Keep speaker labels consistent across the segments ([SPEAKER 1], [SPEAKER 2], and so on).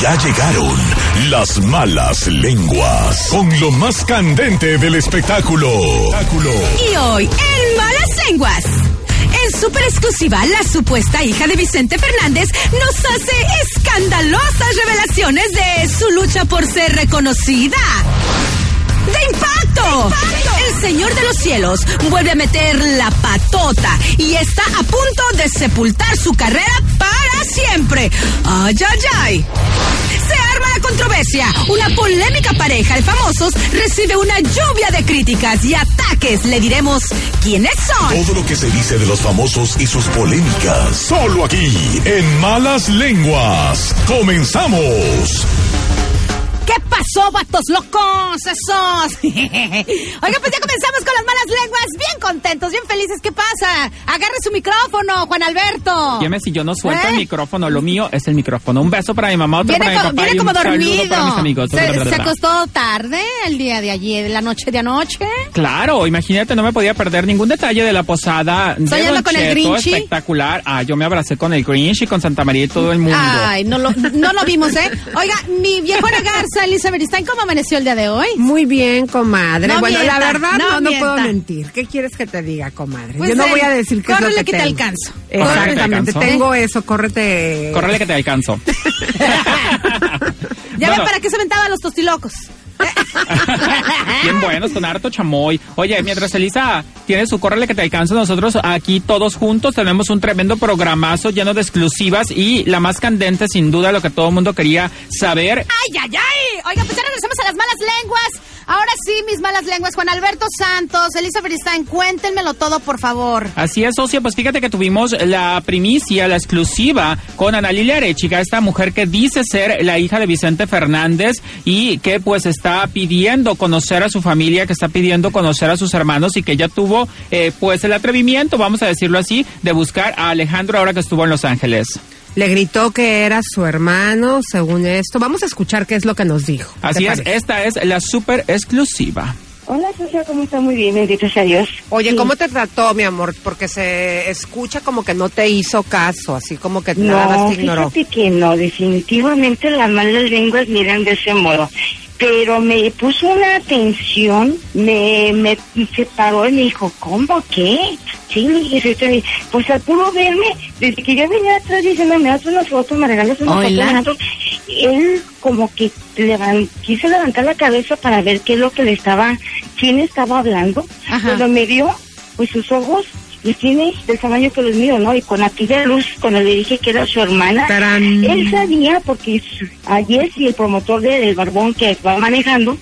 [SPEAKER 1] Ya llegaron las malas lenguas con lo más candente del espectáculo.
[SPEAKER 2] Y hoy, en Malas Lenguas. En super exclusiva, la supuesta hija de Vicente Fernández nos hace escandalosas revelaciones de su lucha por ser reconocida. ¡De impacto! El Señor de los Cielos vuelve a meter la patota y está a punto de sepultar su carrera para siempre. ¡Ay, ay, ay! Se arma la controversia. Una polémica pareja de famosos recibe una lluvia de críticas y ataques. Le diremos quiénes son.
[SPEAKER 1] Todo lo que se dice de los famosos y sus polémicas. Solo aquí, en Malas Lenguas. Comenzamos.
[SPEAKER 2] ¿Qué pasó, vatos locos? Esos. Oiga, pues ya comenzamos con las malas lenguas. Bien contentos, bien felices. ¿Qué pasa? Agarre su micrófono, Juan Alberto.
[SPEAKER 3] Dime si yo no suelto
[SPEAKER 2] ¿Eh?
[SPEAKER 3] el micrófono. Lo mío es el micrófono. Un beso para mi mamá, otro
[SPEAKER 2] Viene,
[SPEAKER 3] para mi papá.
[SPEAKER 2] viene
[SPEAKER 3] y
[SPEAKER 2] como
[SPEAKER 3] un
[SPEAKER 2] dormido.
[SPEAKER 3] para mis amigos.
[SPEAKER 2] Se, se acostó tarde el día de ayer, la noche de anoche.
[SPEAKER 3] Claro, imagínate, no me podía perder ningún detalle de la posada de Don
[SPEAKER 2] con el
[SPEAKER 3] Cheto,
[SPEAKER 2] Grinchy.
[SPEAKER 3] espectacular. Ah, yo me abracé con el Grinch y con Santa María y todo el mundo.
[SPEAKER 2] Ay, no lo, no lo vimos, ¿eh? Oiga, mi viejona Garza, Elizabeth Stein, ¿cómo amaneció el día de hoy?
[SPEAKER 4] Muy bien, comadre.
[SPEAKER 2] No
[SPEAKER 4] bueno,
[SPEAKER 2] mienta,
[SPEAKER 4] la verdad
[SPEAKER 2] no
[SPEAKER 4] no, no,
[SPEAKER 2] mienta.
[SPEAKER 4] puedo mentir. ¿Qué quieres que te diga, comadre?
[SPEAKER 2] Pues,
[SPEAKER 4] Yo no
[SPEAKER 2] eh,
[SPEAKER 4] voy a decir qué es lo
[SPEAKER 2] córrele
[SPEAKER 4] que
[SPEAKER 2] que te
[SPEAKER 4] tengo.
[SPEAKER 2] alcanzo.
[SPEAKER 3] Córrele que te
[SPEAKER 4] Exactamente,
[SPEAKER 3] alcanzo.
[SPEAKER 4] tengo eso, córrete.
[SPEAKER 3] Córrele que te alcanzo.
[SPEAKER 2] Ya
[SPEAKER 3] Bueno.
[SPEAKER 2] ven para qué se aventaban los tostilocos.
[SPEAKER 3] Bien buenos, con harto chamoy. Oye, mientras Elisa tiene su córrele que te alcanza, nosotros aquí todos juntos tenemos un tremendo programazo lleno de exclusivas y la más candente, sin duda, lo que todo el mundo quería saber.
[SPEAKER 2] ¡Ay, ay, ay! Oiga, pues ya regresamos a las malas lenguas. Ahora sí, mis malas lenguas. Juan Alberto Santos, Elizabeth Stein, cuéntenmelo todo, por favor.
[SPEAKER 3] Así es, socio, pues fíjate que tuvimos la primicia, la exclusiva con Ana Lilia Arechiga, esta mujer que dice ser la hija de Vicente Fernández y que pues está pidiendo conocer a su familia, que está pidiendo conocer a sus hermanos y que ya tuvo eh, pues el atrevimiento, vamos a decirlo así, de buscar a Alejandro ahora que estuvo en Los Ángeles.
[SPEAKER 4] Le gritó que era su hermano, según esto. Vamos a escuchar qué es lo que nos dijo. ¿Te
[SPEAKER 3] Así es, esta es la super exclusiva.
[SPEAKER 5] Hola, Sofía, ¿cómo está? Muy bien, bendito sea Dios.
[SPEAKER 4] Oye,
[SPEAKER 5] Sí.
[SPEAKER 4] ¿cómo te trató, mi amor? Porque se escucha como que no te hizo caso, así como que nada
[SPEAKER 5] No,
[SPEAKER 4] más te ignoró.
[SPEAKER 5] fíjate que no, definitivamente las malas lenguas miran de ese modo. Pero me puso una atención, me, me separó y me dijo, ¿cómo qué? Sí, le dije, pues al puro verme, desde que yo venía atrás diciendo, me das una foto, me regalas una foto,
[SPEAKER 2] Hola.
[SPEAKER 5] un-". él como que levan- quiso levantar la cabeza para ver qué es lo que le estaba, quién estaba hablando.
[SPEAKER 2] Ajá.
[SPEAKER 5] Cuando me vio, pues sus ojos los tiene del tamaño que los míos, ¿no? Y con aquella luz, cuando le dije que era su hermana,
[SPEAKER 4] Tarán.
[SPEAKER 5] él sabía porque ayer si el promotor de- del barbón que va manejando,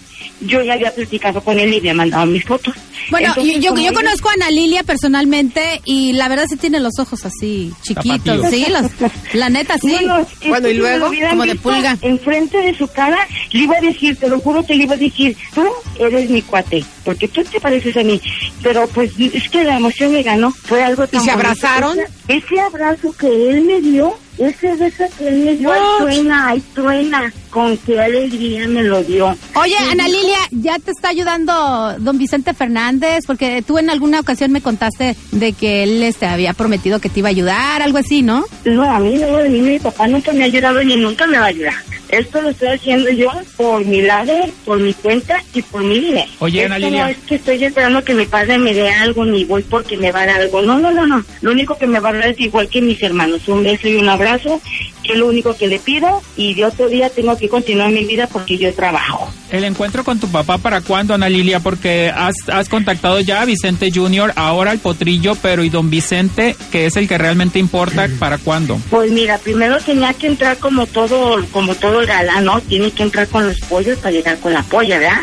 [SPEAKER 5] yo ya había platicado con él y había mandado mis fotos.
[SPEAKER 2] Bueno,
[SPEAKER 5] Entonces,
[SPEAKER 2] yo, yo, yo conozco a Ana Lilia personalmente y la verdad sí tiene los ojos así chiquitos, sí, los, la neta sí.
[SPEAKER 5] Bueno,
[SPEAKER 4] Bueno, ¿y luego?
[SPEAKER 2] Como de pulga.
[SPEAKER 5] Enfrente de su cara, le iba a decir, te lo juro que le iba a decir, tú eres mi cuate, porque tú te pareces a mí. Pero pues es que la emoción me ganó, fue algo tan
[SPEAKER 4] se
[SPEAKER 5] bonito.
[SPEAKER 4] abrazaron?
[SPEAKER 5] Ese, ese abrazo que él me dio, ese beso que me dio, ay, truena, con qué alegría me lo dio.
[SPEAKER 2] Oye, Ana Lilia, ¿ya te está ayudando don Vicente Fernández? Porque tú en alguna ocasión me contaste de que él este, había prometido que te iba a ayudar, algo así, ¿no?
[SPEAKER 5] No, a mí no, a mí mi papá nunca me ha ayudado ni nunca me va a ayudar. Esto lo estoy haciendo yo por mi lado, por mi cuenta y por mi dinero.
[SPEAKER 3] Oye, Ana
[SPEAKER 5] Esto. No es que estoy esperando que mi padre me dé algo ni voy porque me va a dar algo. No, no, no, no. Lo único que me va a dar es igual que mis hermanos. Un beso y un abrazo, que es lo único que le pido. Y de otro día tengo que continuar mi vida porque yo trabajo.
[SPEAKER 3] El encuentro con tu papá, ¿para cuándo, Ana Lilia? Porque has, has contactado ya a Vicente Junior, ahora el potrillo, pero ¿y don Vicente, que es el que realmente importa, para cuándo?
[SPEAKER 5] Pues mira, primero tenía que entrar como todo, como todo el galán, ¿no? Tiene que entrar con los pollos para llegar con la polla, ¿verdad?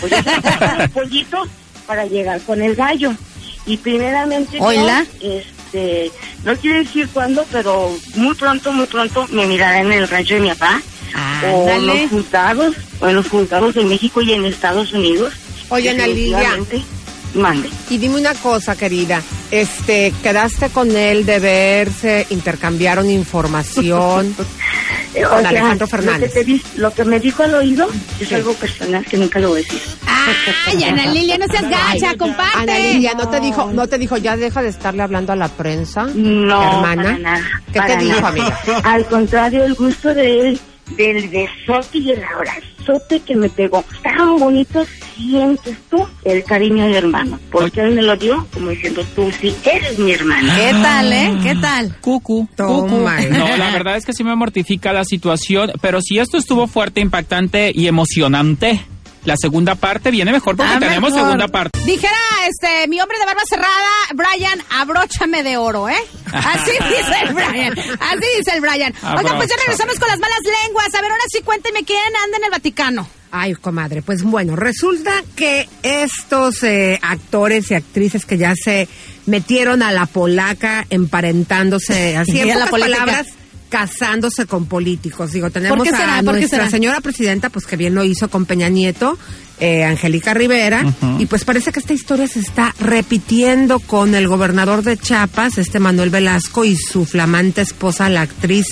[SPEAKER 5] Pues yo tengo que entrar con los pollitos para llegar con el gallo. Y primeramente,
[SPEAKER 2] Hola.
[SPEAKER 5] este, no quiero decir cuándo, pero muy pronto, muy pronto me mirará en el rancho de mi papá. O en
[SPEAKER 2] Ándale.
[SPEAKER 5] los juzgados, o en los juzgados de México y en Estados Unidos.
[SPEAKER 4] Oye, Ana Lilia.
[SPEAKER 5] Mande.
[SPEAKER 4] Y dime una cosa, querida. Este, quedaste con él de verse, intercambiaron información. Con
[SPEAKER 5] o sea,
[SPEAKER 4] Alejandro
[SPEAKER 5] Lo que,
[SPEAKER 4] Fernández.
[SPEAKER 5] te di- lo que me dijo al oído es algo personal que nunca lo voy a decir.
[SPEAKER 2] Ay, Ana Lilia, no seas gacha, comparte.
[SPEAKER 4] Ana Lilia, ¿no te dijo, no te dijo, ya deja de estarle hablando a la prensa?
[SPEAKER 5] No,
[SPEAKER 4] hermana.
[SPEAKER 5] para nada,
[SPEAKER 4] ¿Qué
[SPEAKER 5] para
[SPEAKER 4] te dijo,
[SPEAKER 5] nada.
[SPEAKER 4] amiga?
[SPEAKER 5] Al contrario, el gusto de él del besote y el abrazote que me pegó. Tan bonito sientes tú el cariño de hermano. Porque él me lo dio como diciendo, tú sí eres mi hermana.
[SPEAKER 2] ¿Qué tal, eh? ¿Qué tal?
[SPEAKER 6] Cucu.
[SPEAKER 4] Toma.
[SPEAKER 6] cucu. No, la verdad es que sí me mortifica la situación, pero si esto estuvo fuerte, impactante y emocionante, la segunda parte viene mejor porque
[SPEAKER 2] Ah,
[SPEAKER 6] tenemos
[SPEAKER 2] mejor.
[SPEAKER 6] segunda parte.
[SPEAKER 2] Dijera este mi hombre de barba cerrada, Brian, abróchame de oro, ¿eh? Así dice el Brian. Así dice el Brian. Oigan, pues ya regresamos con las malas lenguas. A ver, ahora sí cuénteme quién anda en el Vaticano.
[SPEAKER 4] Ay, comadre, pues bueno, resulta que estos eh, actores y actrices que ya se metieron a la polaca emparentándose, así en
[SPEAKER 2] la
[SPEAKER 4] palabras, casándose con políticos. Digo, tenemos
[SPEAKER 2] ¿Por qué será?
[SPEAKER 4] a
[SPEAKER 2] ¿Por qué
[SPEAKER 4] nuestra
[SPEAKER 2] será?
[SPEAKER 4] señora presidenta, pues que bien lo hizo con Peña Nieto, eh, Angélica Rivera, y pues parece que esta historia se está repitiendo con el gobernador de Chiapas, este Manuel Velasco, y su flamante esposa, la actriz,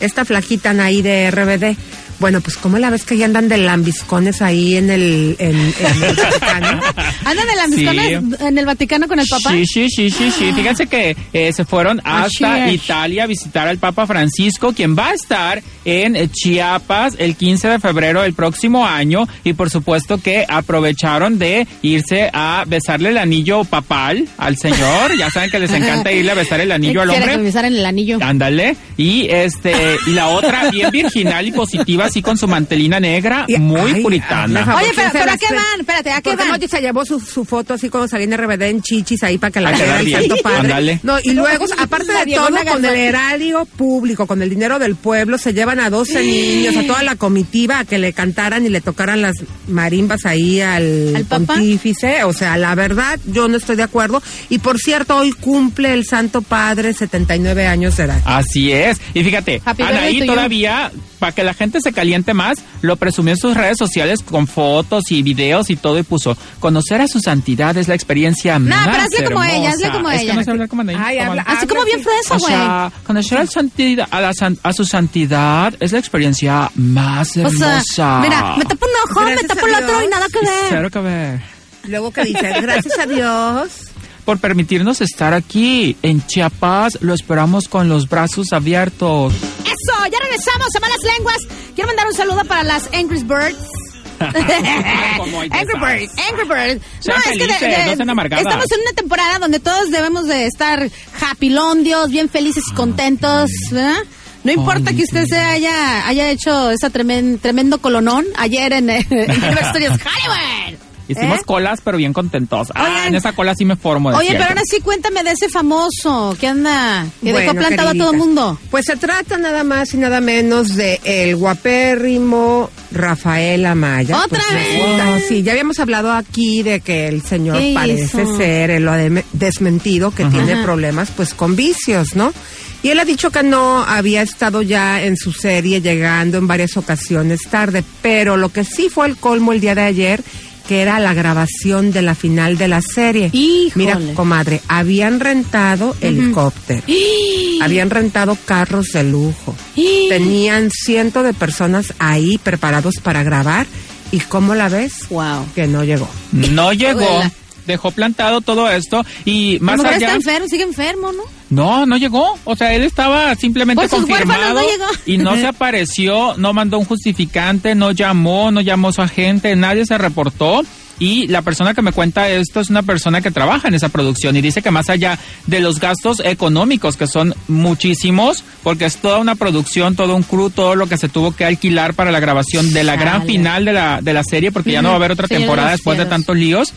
[SPEAKER 4] esta flaquita ahí de RBD. Bueno, pues ¿cómo la ves que ya andan de lambiscones ahí en el, en, en el Vaticano?
[SPEAKER 2] ¿Andan en, la
[SPEAKER 6] Sí.
[SPEAKER 2] Miscones, en el Vaticano con el papá?
[SPEAKER 6] Sí, sí, sí, sí, sí. Fíjense que eh, se fueron hasta. Italia a visitar al Papa Francisco, quien va a estar en eh, Chiapas el 15 de febrero del próximo año. Y por supuesto que aprovecharon de irse a besarle el anillo papal al señor. Ya saben que les encanta irle a besar el anillo al hombre.
[SPEAKER 2] besaran el anillo.
[SPEAKER 6] Ándale. Y este, y la otra bien virginal y positiva, así con su mantelina negra, muy
[SPEAKER 4] ay,
[SPEAKER 6] puritana.
[SPEAKER 2] Oye, pero-
[SPEAKER 4] ¿quién se
[SPEAKER 2] pero ¿a qué van? Espérate, ¿a qué van?
[SPEAKER 4] Mochi se llevó su, su foto así como salía en RBD en chichis ahí para que la
[SPEAKER 6] A quedar
[SPEAKER 4] viera el. Santo Padre. No, y luego, aparte de todo, con el erario público, con el dinero del pueblo, se llevan a 12 niños, a toda la comitiva a que le cantaran y le tocaran las marimbas ahí al, pontífice. O sea, la verdad, yo no estoy de acuerdo. Y por cierto, hoy cumple el Santo Padre 79 años de edad.
[SPEAKER 6] Así es. Y fíjate, Anaí todavía, para que la gente se caliente más, lo presumió en sus redes sociales con fotos y videos y todo y puso, conocer a su santidad es la experiencia
[SPEAKER 2] No,
[SPEAKER 6] más
[SPEAKER 2] pero hazle como
[SPEAKER 6] hermosa".
[SPEAKER 2] ella, hazle como
[SPEAKER 6] es
[SPEAKER 2] ella.
[SPEAKER 6] Que no sé hablar como.
[SPEAKER 4] Ay,
[SPEAKER 6] ¿cómo
[SPEAKER 4] habla-
[SPEAKER 6] habla?
[SPEAKER 2] Así como bien fresa,
[SPEAKER 6] O
[SPEAKER 2] güey.
[SPEAKER 6] sea, conocer al santidad, a, la san- a su santidad es la experiencia más
[SPEAKER 2] O
[SPEAKER 6] hermosa.
[SPEAKER 2] sea, mira, me tapo un ojo,
[SPEAKER 4] Gracias
[SPEAKER 2] me tapo
[SPEAKER 4] a
[SPEAKER 2] el otro y nada que ver.
[SPEAKER 6] Cero que ver.
[SPEAKER 4] Luego que dice, gracias a Dios.
[SPEAKER 6] Por permitirnos estar aquí en Chiapas, lo esperamos con los brazos abiertos.
[SPEAKER 2] Eso, ya regresamos a Malas Lenguas. Quiero mandar un saludo para las Angry Birds.
[SPEAKER 6] ¿Cómo hay de
[SPEAKER 2] Angry? Birds, Angry Birds.
[SPEAKER 6] Sean felices, no sean amargadas.
[SPEAKER 2] estamos en una temporada donde todos debemos de estar happy londios, bien felices y contentos, ¿verdad? No importa que usted se haya, haya hecho ese tremen- tremendo colonón ayer en, Studios Hollywood.
[SPEAKER 6] Hicimos
[SPEAKER 2] ¿Eh?
[SPEAKER 6] colas, pero bien contentos. Ah,
[SPEAKER 2] Oigan.
[SPEAKER 6] en esa cola sí me formo.
[SPEAKER 2] Oye, pero ahora sí cuéntame de ese famoso que anda, que dejó plantado a todo el mundo.
[SPEAKER 4] Pues se trata nada más y nada menos de el guapérrimo Rafael Amaya.
[SPEAKER 2] ¿Otra
[SPEAKER 4] Pues
[SPEAKER 2] vez?
[SPEAKER 4] Sí, ya habíamos hablado aquí de que el señor
[SPEAKER 2] ¿Qué
[SPEAKER 4] parece
[SPEAKER 2] hizo?
[SPEAKER 4] ser, él lo ha desmentido, que tiene problemas pues con vicios, ¿no? Y él ha dicho que no había estado ya en su serie llegando en varias ocasiones tarde, pero lo que sí fue el colmo el día de ayer que era la grabación de la final de la serie.
[SPEAKER 2] Híjole.
[SPEAKER 4] Mira, comadre, habían rentado helicóptero. Habían rentado carros de lujo. Tenían cientos de personas ahí preparados para grabar. ¿Y cómo la ves?
[SPEAKER 2] Wow.
[SPEAKER 4] Que no llegó.
[SPEAKER 6] No llegó. Dejó plantado todo esto y más allá.
[SPEAKER 2] está enfermo, sigue enfermo, ¿no?
[SPEAKER 6] No, no llegó. O sea, él estaba simplemente
[SPEAKER 2] sus
[SPEAKER 6] confirmado
[SPEAKER 2] no llegó.
[SPEAKER 6] y no se apareció, no mandó un justificante, no llamó, no llamó a su agente, nadie se reportó. Y la persona que me cuenta esto es una persona que trabaja en esa producción y dice que más allá de los gastos económicos, que son muchísimos, porque es toda una producción, todo un crew, todo lo que se tuvo que alquilar para la grabación de la gran final de la, de la serie, porque ya no va a haber otra temporada después de tantos líos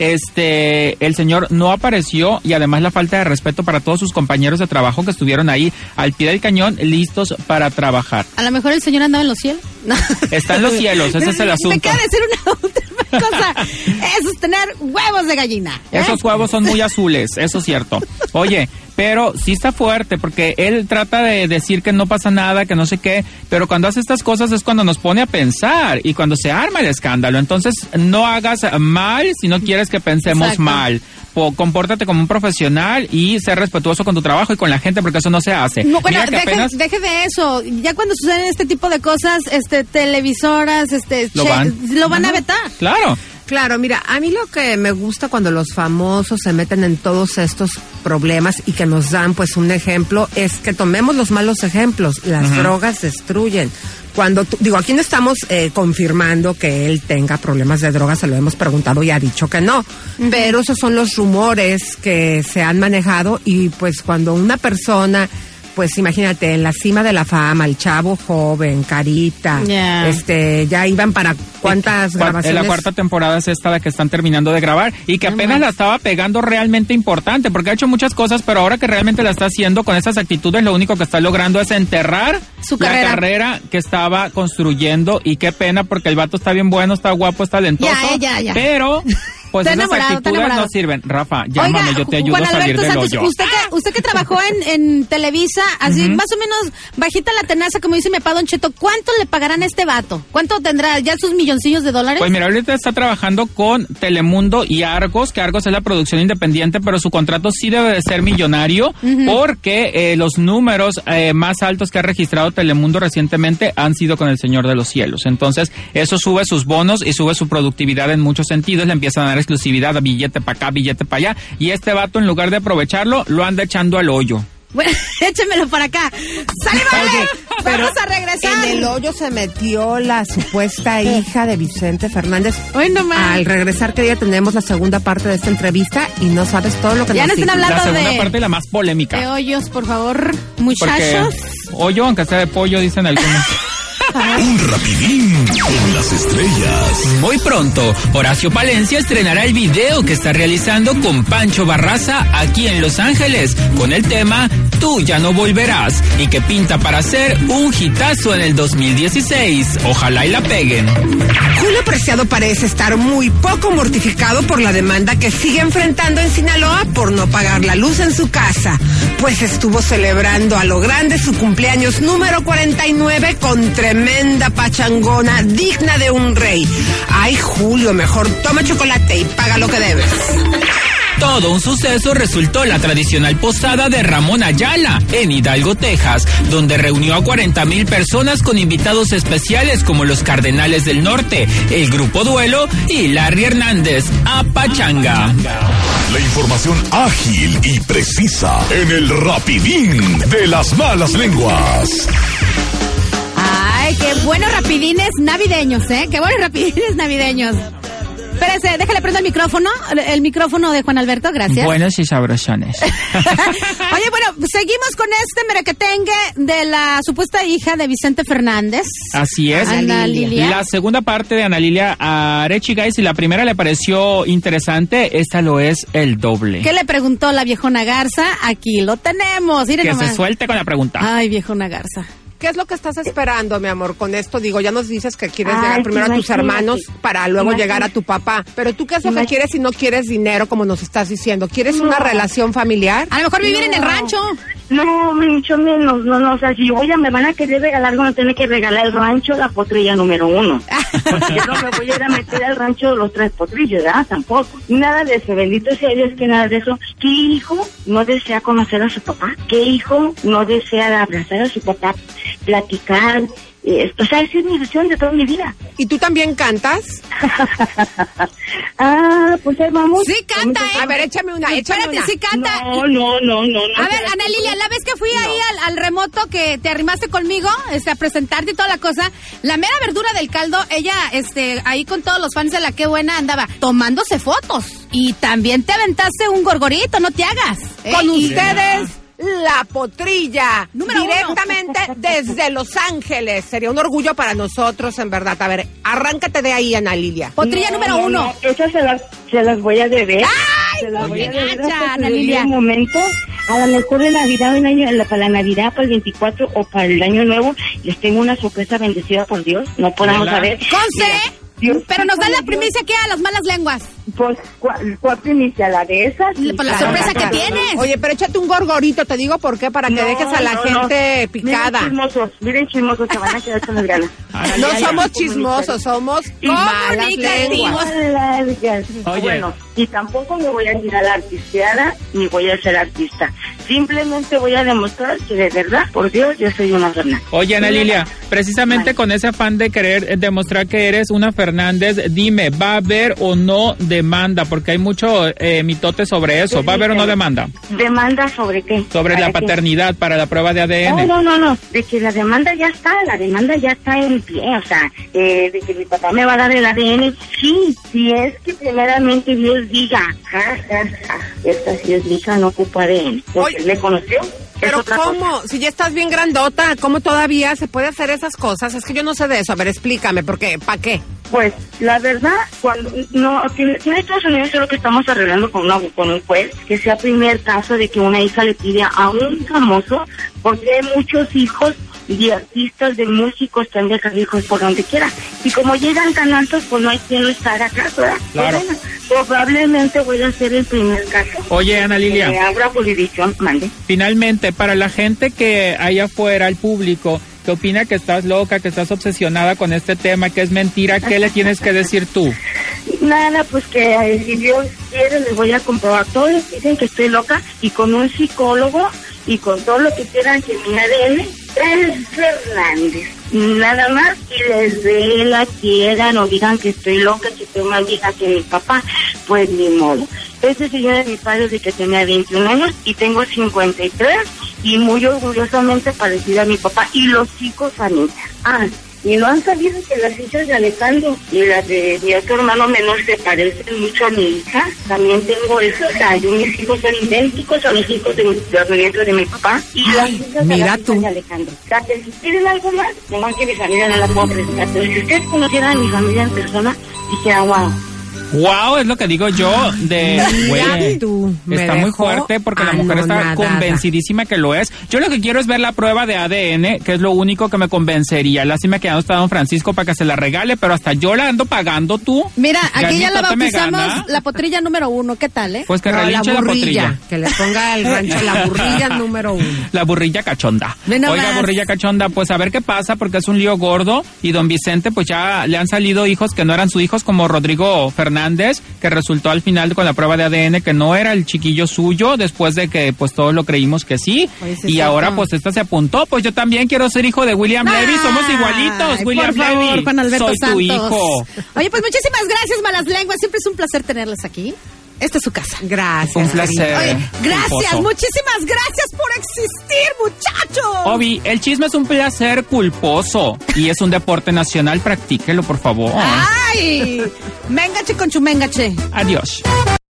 [SPEAKER 6] este el señor no apareció y además la falta de respeto para todos sus compañeros de trabajo que estuvieron ahí al pie del cañón listos para trabajar.
[SPEAKER 2] A lo mejor el señor andaba en los cielos. No.
[SPEAKER 6] Está en los cielos, ese es el
[SPEAKER 2] Me
[SPEAKER 6] asunto.
[SPEAKER 2] queda decir una última cosa. Es tener huevos de gallina. ¿eh?
[SPEAKER 6] Esos huevos son muy azules, eso es cierto. Oye, pero sí está fuerte porque él trata de decir que no pasa nada, que no sé qué, pero cuando hace estas cosas es cuando nos pone a pensar y cuando se arma el escándalo. Entonces, no hagas mal si no quieres que pensemos
[SPEAKER 2] Exacto.
[SPEAKER 6] mal. Po- compórtate como un profesional y ser respetuoso con tu trabajo y con la gente porque eso no se hace.
[SPEAKER 2] No, bueno, deje,
[SPEAKER 6] apenas
[SPEAKER 2] deje de eso. Ya cuando suceden este tipo de cosas, este, televisoras, este,
[SPEAKER 6] lo
[SPEAKER 2] che-
[SPEAKER 6] van,
[SPEAKER 2] lo van a vetar.
[SPEAKER 6] Claro.
[SPEAKER 4] Claro, mira, a mí lo que me gusta cuando los famosos se meten en todos estos problemas y que nos dan pues un ejemplo es que tomemos los malos ejemplos. Las drogas destruyen. Cuando tú- digo, aquí no estamos eh, confirmando que él tenga problemas de drogas, se lo hemos preguntado y ha dicho que no. Pero esos son los rumores que se han manejado y pues cuando una persona pues imagínate, en la cima de la fama, el chavo joven, carita,
[SPEAKER 2] Ya.
[SPEAKER 4] este, ya iban para cuántas grabaciones.
[SPEAKER 6] La cuarta temporada es esta la que están terminando de grabar y que apenas la estaba pegando realmente importante porque ha hecho muchas cosas, pero ahora que realmente la está haciendo con esas actitudes, lo único que está logrando es enterrar
[SPEAKER 2] Su
[SPEAKER 6] la
[SPEAKER 2] carrera.
[SPEAKER 6] carrera que estaba construyendo y qué pena porque el vato está bien bueno, está guapo, está talentoso,
[SPEAKER 2] Ya, ya, ya.
[SPEAKER 6] pero pues
[SPEAKER 2] Está
[SPEAKER 6] esas actitudes no sirven. Rafa, llámame, yo te ayudo
[SPEAKER 2] Juan
[SPEAKER 6] a salir del hoyo.
[SPEAKER 2] usted que, usted que trabajó en, en Televisa, así más o menos bajita la tenaza, como dice mi papá Don Cheto, ¿cuánto le pagarán a este vato? ¿Cuánto tendrá ya sus milloncillos de dólares?
[SPEAKER 6] Pues mira, ahorita está trabajando con Telemundo y Argos, que Argos es la producción independiente, pero su contrato sí debe de ser millonario porque eh, los números eh, más altos que ha registrado Telemundo recientemente han sido con El Señor de los Cielos. Entonces, eso sube sus bonos y sube su productividad en muchos sentidos, le empiezan a dar exclusividad a billete para acá, billete para allá, y este vato en lugar de aprovecharlo, lo anda echando al hoyo.
[SPEAKER 2] Bueno, échemelo para acá. ¡Sale, vale!
[SPEAKER 4] Pero
[SPEAKER 2] Vamos a regresar.
[SPEAKER 4] En el hoyo se metió la supuesta hija de Vicente Fernández.
[SPEAKER 2] Hoy nomás.
[SPEAKER 4] Al regresar, que ya tenemos la segunda parte de esta entrevista y no sabes todo lo que
[SPEAKER 2] Ya
[SPEAKER 4] nos
[SPEAKER 2] no
[SPEAKER 4] dijo.
[SPEAKER 2] hablando
[SPEAKER 6] La segunda
[SPEAKER 2] de-
[SPEAKER 6] parte y la más polémica.
[SPEAKER 2] De hoyos, por favor,
[SPEAKER 6] Porque
[SPEAKER 2] muchachos.
[SPEAKER 6] hoyo, aunque sea de pollo, dicen algunos.
[SPEAKER 1] Un rapidín con las estrellas.
[SPEAKER 7] Muy pronto, Horacio Palencia estrenará el video que está realizando con Pancho Barraza aquí en Los Ángeles con el tema Tú ya no volverás y que pinta para ser un hitazo en el 2016. Ojalá y la peguen.
[SPEAKER 4] Julio Preciado parece estar muy poco mortificado por la demanda que sigue enfrentando en Sinaloa por no pagar la luz en su casa, pues estuvo celebrando a lo grande su cumpleaños número 49 con tremenda pachangona digna de un rey. Ay, Julio, mejor toma chocolate y paga lo que debes.
[SPEAKER 7] Todo un suceso resultó la tradicional posada de Ramón Ayala en Hidalgo, Texas, donde reunió a 40 mil personas con invitados especiales como los Cardenales del Norte, el Grupo Duelo y Larry Hernández, a Pachanga.
[SPEAKER 1] La información ágil y precisa en el rapidín de las malas lenguas.
[SPEAKER 2] Ay, qué buenos rapidines navideños, ¿eh? Qué buenos rapidines navideños. Espérese, déjale prender el micrófono, el, micrófono de Juan Alberto, gracias.
[SPEAKER 6] Buenos y sabrosones.
[SPEAKER 2] Oye, bueno, seguimos con este merequetengue de la supuesta hija de Vicente Fernández.
[SPEAKER 6] Así es.
[SPEAKER 2] Ana Lilia.
[SPEAKER 6] La segunda parte de Ana Lilia Arechiga, y si la primera le pareció interesante, esta lo es el doble.
[SPEAKER 2] ¿Qué le preguntó la viejona Garza? Aquí lo tenemos. Miren
[SPEAKER 6] Que
[SPEAKER 2] nomás.
[SPEAKER 6] se suelte con la pregunta.
[SPEAKER 2] Ay, viejona Garza.
[SPEAKER 4] ¿Qué es lo que estás esperando, mi amor, con esto? Digo, ya nos dices que quieres
[SPEAKER 5] Ay,
[SPEAKER 4] llegar primero a tus hermanos para luego
[SPEAKER 5] Imagínate.
[SPEAKER 4] llegar a tu papá. Pero tú, ¿qué es lo que quieres si no quieres dinero, como nos estás diciendo? ¿Quieres una
[SPEAKER 5] No.
[SPEAKER 4] relación familiar?
[SPEAKER 2] A lo mejor vivir en el
[SPEAKER 5] No.
[SPEAKER 2] rancho.
[SPEAKER 5] No, mucho menos, no, no, o sea, si oye, me van a querer regalar algo, me tienen que regalar el rancho, la potrilla número uno. Porque yo no me voy a ir a meter al rancho de los tres potrillos, ¿verdad? Tampoco. Nada de eso, bendito sea Dios que nada de eso. ¿Qué hijo no desea conocer a su papá? ¿Qué hijo no desea abrazar a su papá, platicar? Eh, o sea, esa es mi ilusión de toda mi vida.
[SPEAKER 4] ¿Y tú también cantas?
[SPEAKER 5] ah, pues ahí vamos.
[SPEAKER 2] Sí, canta,
[SPEAKER 5] Vamos
[SPEAKER 2] ¿eh?
[SPEAKER 4] A ver, échame una, échame
[SPEAKER 2] Espérate,
[SPEAKER 4] una.
[SPEAKER 2] sí canta.
[SPEAKER 5] No, no, no, no. no
[SPEAKER 2] A ver, Ana Lilia, la vez que fui ahí al, al remoto que te arrimaste conmigo, este, a presentarte y toda la cosa, la mera verdura del caldo, ella, este, ahí con todos los fans de la Qué Buena andaba tomándose fotos. Y también te aventaste un gorgorito, no te hagas. ¿eh?
[SPEAKER 4] Con ustedes, la potrilla.
[SPEAKER 2] Número uno.
[SPEAKER 4] directamente desde Los Ángeles. Sería un orgullo para nosotros, en verdad. A ver, arráncate de ahí, Ana Lilia.
[SPEAKER 2] Potrilla
[SPEAKER 5] No,
[SPEAKER 2] número
[SPEAKER 5] no,
[SPEAKER 2] uno.
[SPEAKER 5] no, esas se las, se las voy a deber.
[SPEAKER 2] ¡Ay!
[SPEAKER 5] se las voy a deber
[SPEAKER 2] gacha, Ana Lilia.
[SPEAKER 5] momento. A lo mejor de Navidad, un año, para la Navidad, para el 24 o para el año nuevo, les tengo una sorpresa bendecida por Dios. No podemos saber.
[SPEAKER 2] Conce,
[SPEAKER 5] Mira, Dios-
[SPEAKER 2] pero nos dan la primicia que a las malas lenguas.
[SPEAKER 5] Pues, ¿cuál, cuál primicia? ¿La de esas?
[SPEAKER 2] Pues la sorpresa que tienes.
[SPEAKER 4] Oye, pero échate un gorgorito, te digo por qué, para que
[SPEAKER 5] No,
[SPEAKER 4] dejes a la
[SPEAKER 5] no,
[SPEAKER 4] gente
[SPEAKER 5] no.
[SPEAKER 4] picada.
[SPEAKER 5] Miren chismosos, miren chismosos, se van a quedar con las ganas.
[SPEAKER 4] No somos chismosos, somos lenguas.
[SPEAKER 6] Oye.
[SPEAKER 5] Bueno, y tampoco me voy a ir a la artisteada ni voy a ser artista. Simplemente voy a demostrar que de verdad, por Dios, yo soy una Fernández.
[SPEAKER 6] Oye, Ana Lilia, precisamente
[SPEAKER 5] Ay.
[SPEAKER 6] con ese afán de querer demostrar que eres una Fernández, dime, ¿va a haber o no demanda? Porque hay mucho eh, mitote sobre eso. ¿Va a haber o no demanda?
[SPEAKER 5] ¿Demanda sobre qué?
[SPEAKER 6] Sobre
[SPEAKER 5] ¿Para
[SPEAKER 6] la
[SPEAKER 5] qué?
[SPEAKER 6] paternidad para la prueba de
[SPEAKER 5] No,
[SPEAKER 6] ADN.
[SPEAKER 5] no, no, no, de que la demanda ya está, la demanda ya está en pie, o sea, eh, de que mi papá me va a dar el ADN, sí, si es que primeramente Dios diga, ja, ja, ja, esta sí es mi hija, no ocupa ADN, porque le conoció. es
[SPEAKER 4] Pero
[SPEAKER 5] cosa.
[SPEAKER 4] ¿cómo? Si ya estás bien grandota, ¿cómo todavía se puede hacer esas cosas? Es que yo no sé de eso. A ver, explícame, porque ¿para qué?
[SPEAKER 5] Pues la verdad, cuando no, en Estados Unidos es lo que estamos arreglando con, una, con un juez, que sea primer caso de que una hija le pide a un famoso, porque hay muchos hijos de artistas, de músicos que han dejado hijos por donde quiera. Y como llegan tan altos, pues no hay quien lo estar acá, ¿verdad?
[SPEAKER 6] Claro.
[SPEAKER 5] Pues bueno, probablemente voy a ser el primer caso.
[SPEAKER 6] Oye, Ana
[SPEAKER 5] Que
[SPEAKER 6] Lilia,
[SPEAKER 5] abra jurisdicción, mande.
[SPEAKER 6] finalmente, para la gente que hay afuera, el público, que opina que estás loca, que estás obsesionada con este tema, que es mentira, ¿qué le tienes que decir tú?
[SPEAKER 5] Nada, pues que eh, si Dios quiere les voy a comprobar. Todos dicen que estoy loca y con un psicólogo y con todo lo que quieran que mi ADN es Fernández. Nada más que les vela, quieran o digan que estoy loca, más vieja que mi papá, pues ni modo. Este señor es mi padre desde que tenía 21 años y tengo 53 y muy orgullosamente parecida a mi papá y los hijos a mí. Ah, y no han sabido que las hijas de Alejandro y las de mi otro hermano menor se parecen mucho a mi hija. También tengo eso, o sea, yo mis hijos son idénticos a los hijos de, mi- los nietos de mi papá. Y las hijas de las hijas
[SPEAKER 4] tú.
[SPEAKER 5] de Alejandro. O sea, que si quieren algo más, nomás que mi familia no la puedo presentar. Pero si ustedes conocieran a mi familia en persona, dijeran, wow.
[SPEAKER 6] Wow, es lo que digo yo de güey,
[SPEAKER 4] tú,
[SPEAKER 6] está muy fuerte porque la mujer está convencidísima que lo es. Yo lo que quiero es ver la prueba de ADN, que es lo único que me convencería. Lástima que ya no está don Francisco para que se la regale, pero hasta yo la ando pagando tú.
[SPEAKER 3] Mira, aquí ya la bautizamos la potrilla número uno. ¿Qué tal, eh?
[SPEAKER 6] Pues que
[SPEAKER 4] No, la
[SPEAKER 6] relinche la,
[SPEAKER 4] burrilla,
[SPEAKER 6] potrilla.
[SPEAKER 4] que le ponga el rancho la burrilla número uno.
[SPEAKER 6] La burrilla cachonda. Oiga, burrilla cachonda, pues a ver qué pasa, porque es un lío gordo. Y don Vicente, pues ya le han salido hijos que no eran sus hijos, como Rodrigo Fernández, que resultó al final con la prueba de ADN que no era el chiquillo suyo, después de que pues todos lo creímos que sí.
[SPEAKER 4] Oye, sí es
[SPEAKER 6] y
[SPEAKER 4] cierto.
[SPEAKER 6] ahora pues esta se apuntó. Pues yo también quiero ser hijo de William Levy, somos igualitos, William
[SPEAKER 3] por favor,
[SPEAKER 6] Levy.
[SPEAKER 3] Juan Alberto
[SPEAKER 6] Soy tu hijo.
[SPEAKER 3] Oye, pues muchísimas gracias, Malas Lenguas. Siempre es un placer tenerlas aquí. Esta es su casa.
[SPEAKER 4] Gracias.
[SPEAKER 6] Un placer.
[SPEAKER 3] Oye, gracias,
[SPEAKER 6] culposo.
[SPEAKER 3] muchísimas gracias por existir, muchachos.
[SPEAKER 6] Obi, el chisme es un placer culposo y es un deporte nacional, practíquelo por favor.
[SPEAKER 3] Ay, mengache con chumengache.
[SPEAKER 6] Adiós.